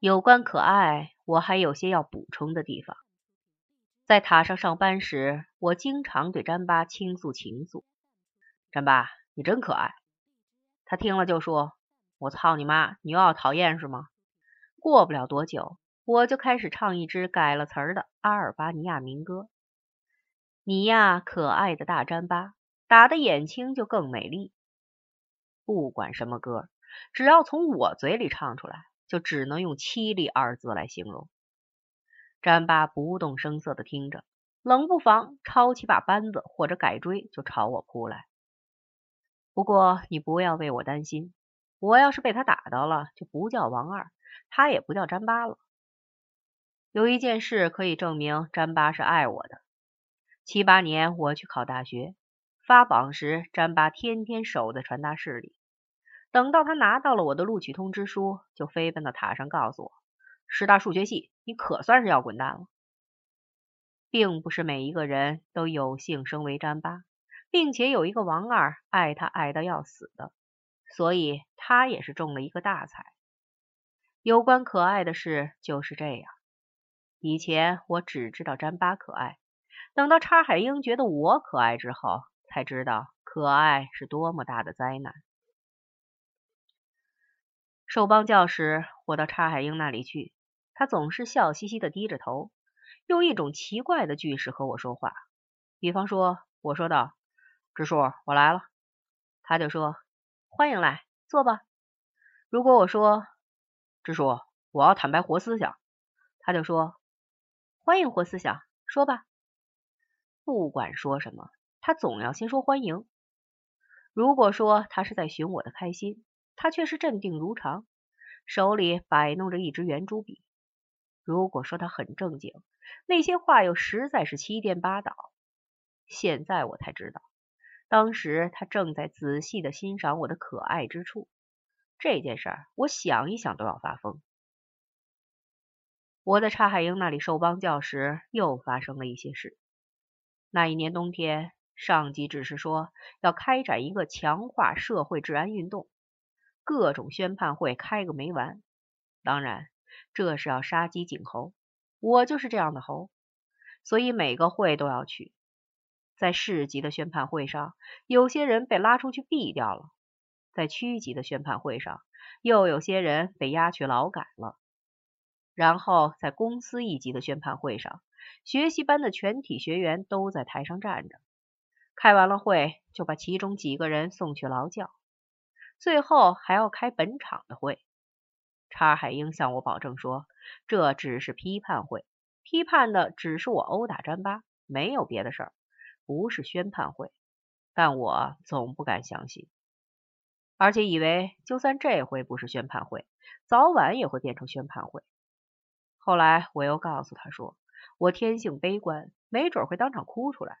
有关可爱，我还有些要补充的地方。在塔上上班时，我经常对詹巴倾诉情愫。詹巴，你真可爱。他听了就说：“我操你妈，你又要讨厌是吗？”过不了多久，我就开始唱一支改了词儿的阿尔巴尼亚民歌。你呀，可爱的大詹巴，打的眼睛就更美丽。不管什么歌，只要从我嘴里唱出来，就只能用凄厉二字来形容。詹巴不动声色的听着，冷不防抄起把扳子或者改锥就朝我扑来。不过你不要为我担心，我要是被他打到了，就不叫王二，他也不叫詹巴了。有一件事可以证明詹巴是爱我的。七八年，我去考大学，发榜时，詹巴天天守在传达室里。等到他拿到了我的录取通知书，就飞奔到塔上告诉我：“师大数学系，你可算是要滚蛋了。”并不是每一个人都有幸生为詹巴，并且有一个王二爱他爱到要死的，所以他也是中了一个大彩。有关可爱的事就是这样。以前我只知道詹巴可爱。等到叉海英觉得我可爱之后，才知道可爱是多么大的灾难。寿邦教时，我到叉海英那里去，他总是笑嘻嘻的低着头，用一种奇怪的句式和我说话。比方说，我说道：“支书，我来了。”他就说：“欢迎来，坐吧。”如果我说：“支书，我要坦白活思想。”他就说：“欢迎活思想，说吧。”不管说什么，他总要先说欢迎。如果说他是在寻我的开心，他却是镇定如常，手里摆弄着一支圆珠笔。如果说他很正经，那些话又实在是七颠八倒。现在我才知道，当时他正在仔细的欣赏我的可爱之处。这件事儿，我想一想都要发疯。我在查海英那里受帮教时，又发生了一些事。那一年冬天，上级指示说要开展一个强化社会治安运动，各种宣判会开个没完。当然，这是要杀鸡儆猴，我就是这样的猴，所以每个会都要去。在市级的宣判会上，有些人被拉出去毙掉了；在区级的宣判会上，又有些人被押去劳改了。然后在公司一级的宣判会上。学习班的全体学员都在台上站着，开完了会就把其中几个人送去劳教，最后还要开本场的会。查海英向我保证说，这只是批判会，批判的只是我殴打詹巴，没有别的事儿，不是宣判会。但我总不敢相信，而且以为就算这回不是宣判会，早晚也会变成宣判会。后来我又告诉他说。我天性悲观，没准会当场哭出来。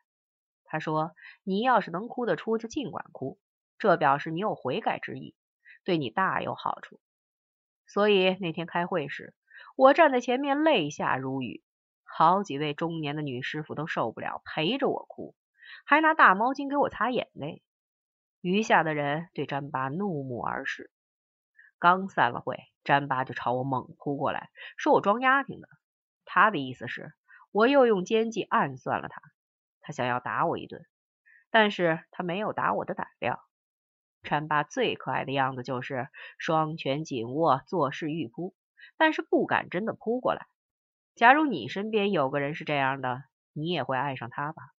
他说：“你要是能哭得出，就尽管哭，这表示你有悔改之意，对你大有好处。”所以那天开会时，我站在前面，泪下如雨。好几位中年的女师傅都受不了，陪着我哭，还拿大毛巾给我擦眼泪。余下的人对詹巴怒目而视。刚散了会，詹巴就朝我猛扑过来，说我装丫挺的。他的意思是。我又用奸计暗算了他，他想要打我一顿，但是他没有打我的胆量。川巴最可爱的样子就是双拳紧握，作势欲扑，但是不敢真的扑过来。假如你身边有个人是这样的，你也会爱上他吧？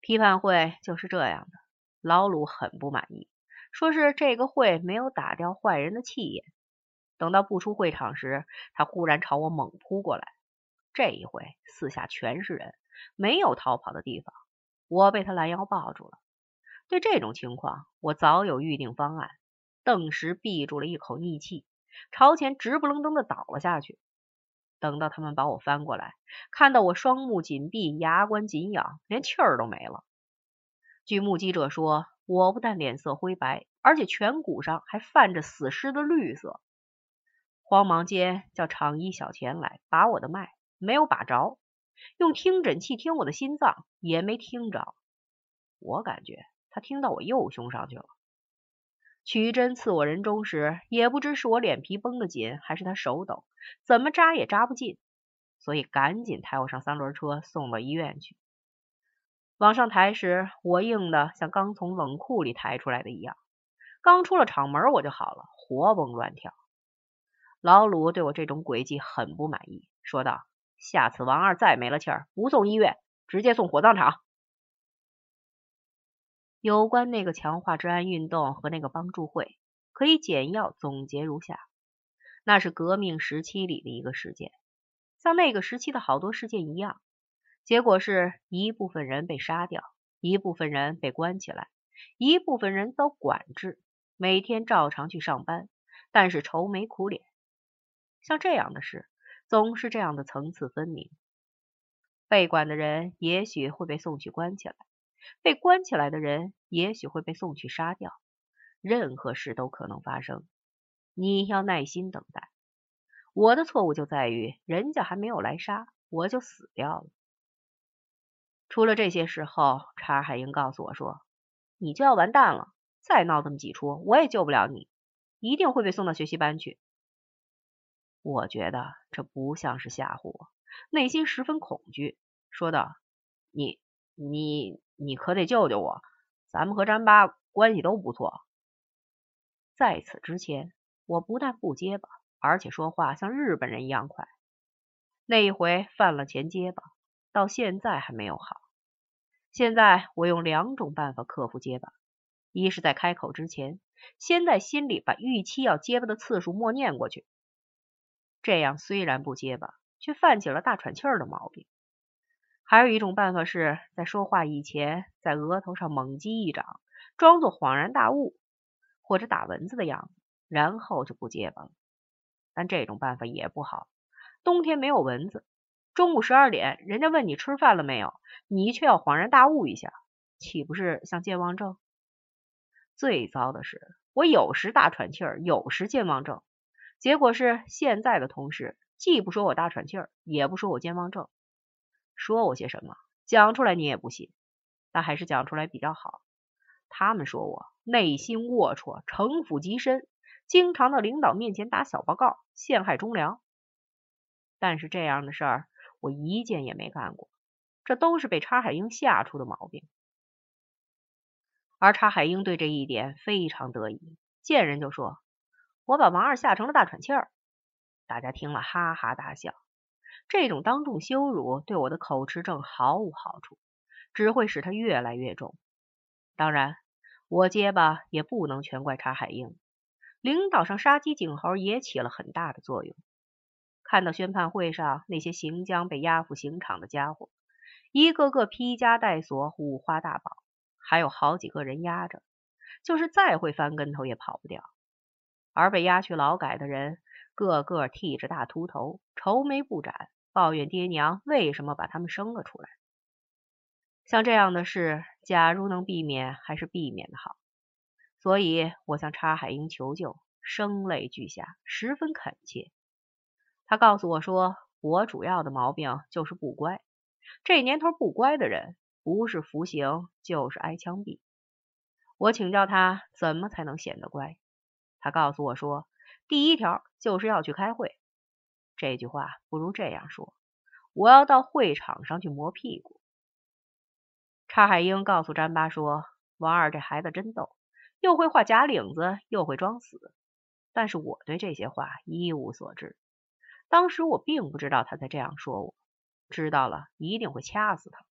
批判会就是这样的。老鲁很不满意，说是这个会没有打掉坏人的气焰。等到不出会场时，他忽然朝我猛扑过来。这一回四下全是人，没有逃跑的地方。我被他拦腰抱住了。对这种情况，我早有预定方案，顿时闭住了一口逆气，朝前直不愣登的倒了下去。等到他们把我翻过来，看到我双目紧闭，牙关紧咬，连气儿都没了。据目击者说，我不但脸色灰白，而且颧骨上还泛着死尸的绿色。慌忙间叫厂医小钱来把我的脉，没有把着；用听诊器听我的心脏，也没听着。我感觉他听到我右胸上去了。取针刺我人中时，也不知是我脸皮绷得紧，还是他手抖，怎么扎也扎不进，所以赶紧抬我上三轮车，送到医院去。往上抬时，我硬的像刚从冷库里抬出来的一样，刚出了厂门我就好了，活蹦乱跳。老鲁对我这种诡计很不满意，说道：“下次王二再没了气儿，不送医院，直接送火葬场。”有关那个强化治安运动和那个帮助会，可以简要总结如下：那是革命时期里的一个事件，像那个时期的好多事件一样，结果是一部分人被杀掉，一部分人被关起来，一部分人遭管制，每天照常去上班，但是愁眉苦脸。像这样的事，总是这样的层次分明。被管的人也许会被送去关起来。被关起来的人也许会被送去杀掉，任何事都可能发生，你要耐心等待。我的错误就在于人家还没有来杀，我就死掉了。出了这些事后，查海英告诉我说：“你就要完蛋了，再闹这么几出，我也救不了你，一定会被送到学习班去。”我觉得这不像是吓唬我，内心十分恐惧，说道：“你，你。”你可得救救我，咱们和詹巴关系都不错。在此之前，我不但不结巴，而且说话像日本人一样快。那一回犯了前结巴，到现在还没有好。现在我用两种办法克服结巴：一是在开口之前，先在心里把预期要结巴的次数默念过去，这样虽然不结巴，却犯起了大喘气儿的毛病。还有一种办法是在说话以前，在额头上猛击一掌，装作恍然大悟或者打蚊子的样子，然后就不结巴了。但这种办法也不好，冬天没有蚊子，中午十二点人家问你吃饭了没有，你却要恍然大悟一下，岂不是像健忘症？最糟的是，我有时大喘气儿，有时健忘症，结果是现在的同事既不说我大喘气儿，也不说我健忘症。说我些什么？讲出来你也不信，但还是讲出来比较好。他们说我内心龌龊，城府极深，经常到领导面前打小报告，陷害忠良。但是这样的事儿我一件也没干过，这都是被查海英吓出的毛病。而查海英对这一点非常得意，见人就说：“我把王二吓成了大喘气儿。”大家听了哈哈大笑。这种当众羞辱对我的口吃症毫无好处，只会使他越来越重。当然，我结巴也不能全怪查海英，领导上杀鸡儆猴也起了很大的作用。看到宣判会上那些行将被押赴刑场的家伙，一个个披枷带锁，五花大绑，还有好几个人压着，就是再会翻跟头也跑不掉。而被押去劳改的人，个个剃着大秃头，愁眉不展。抱怨爹娘为什么把他们生了出来？像这样的事，假如能避免，还是避免的好。所以我向查海英求救，声泪俱下，十分恳切。他告诉我说，我主要的毛病就是不乖。这年头不乖的人，不是服刑，就是挨枪毙。我请教他怎么才能显得乖，他告诉我说，第一条就是要去开会。这句话不如这样说：我要到会场上去磨屁股。查海英告诉詹巴说：“王二这孩子真逗，又会画假领子，又会装死。”但是我对这些话一无所知。当时我并不知道他在这样说我，知道了一定会掐死他。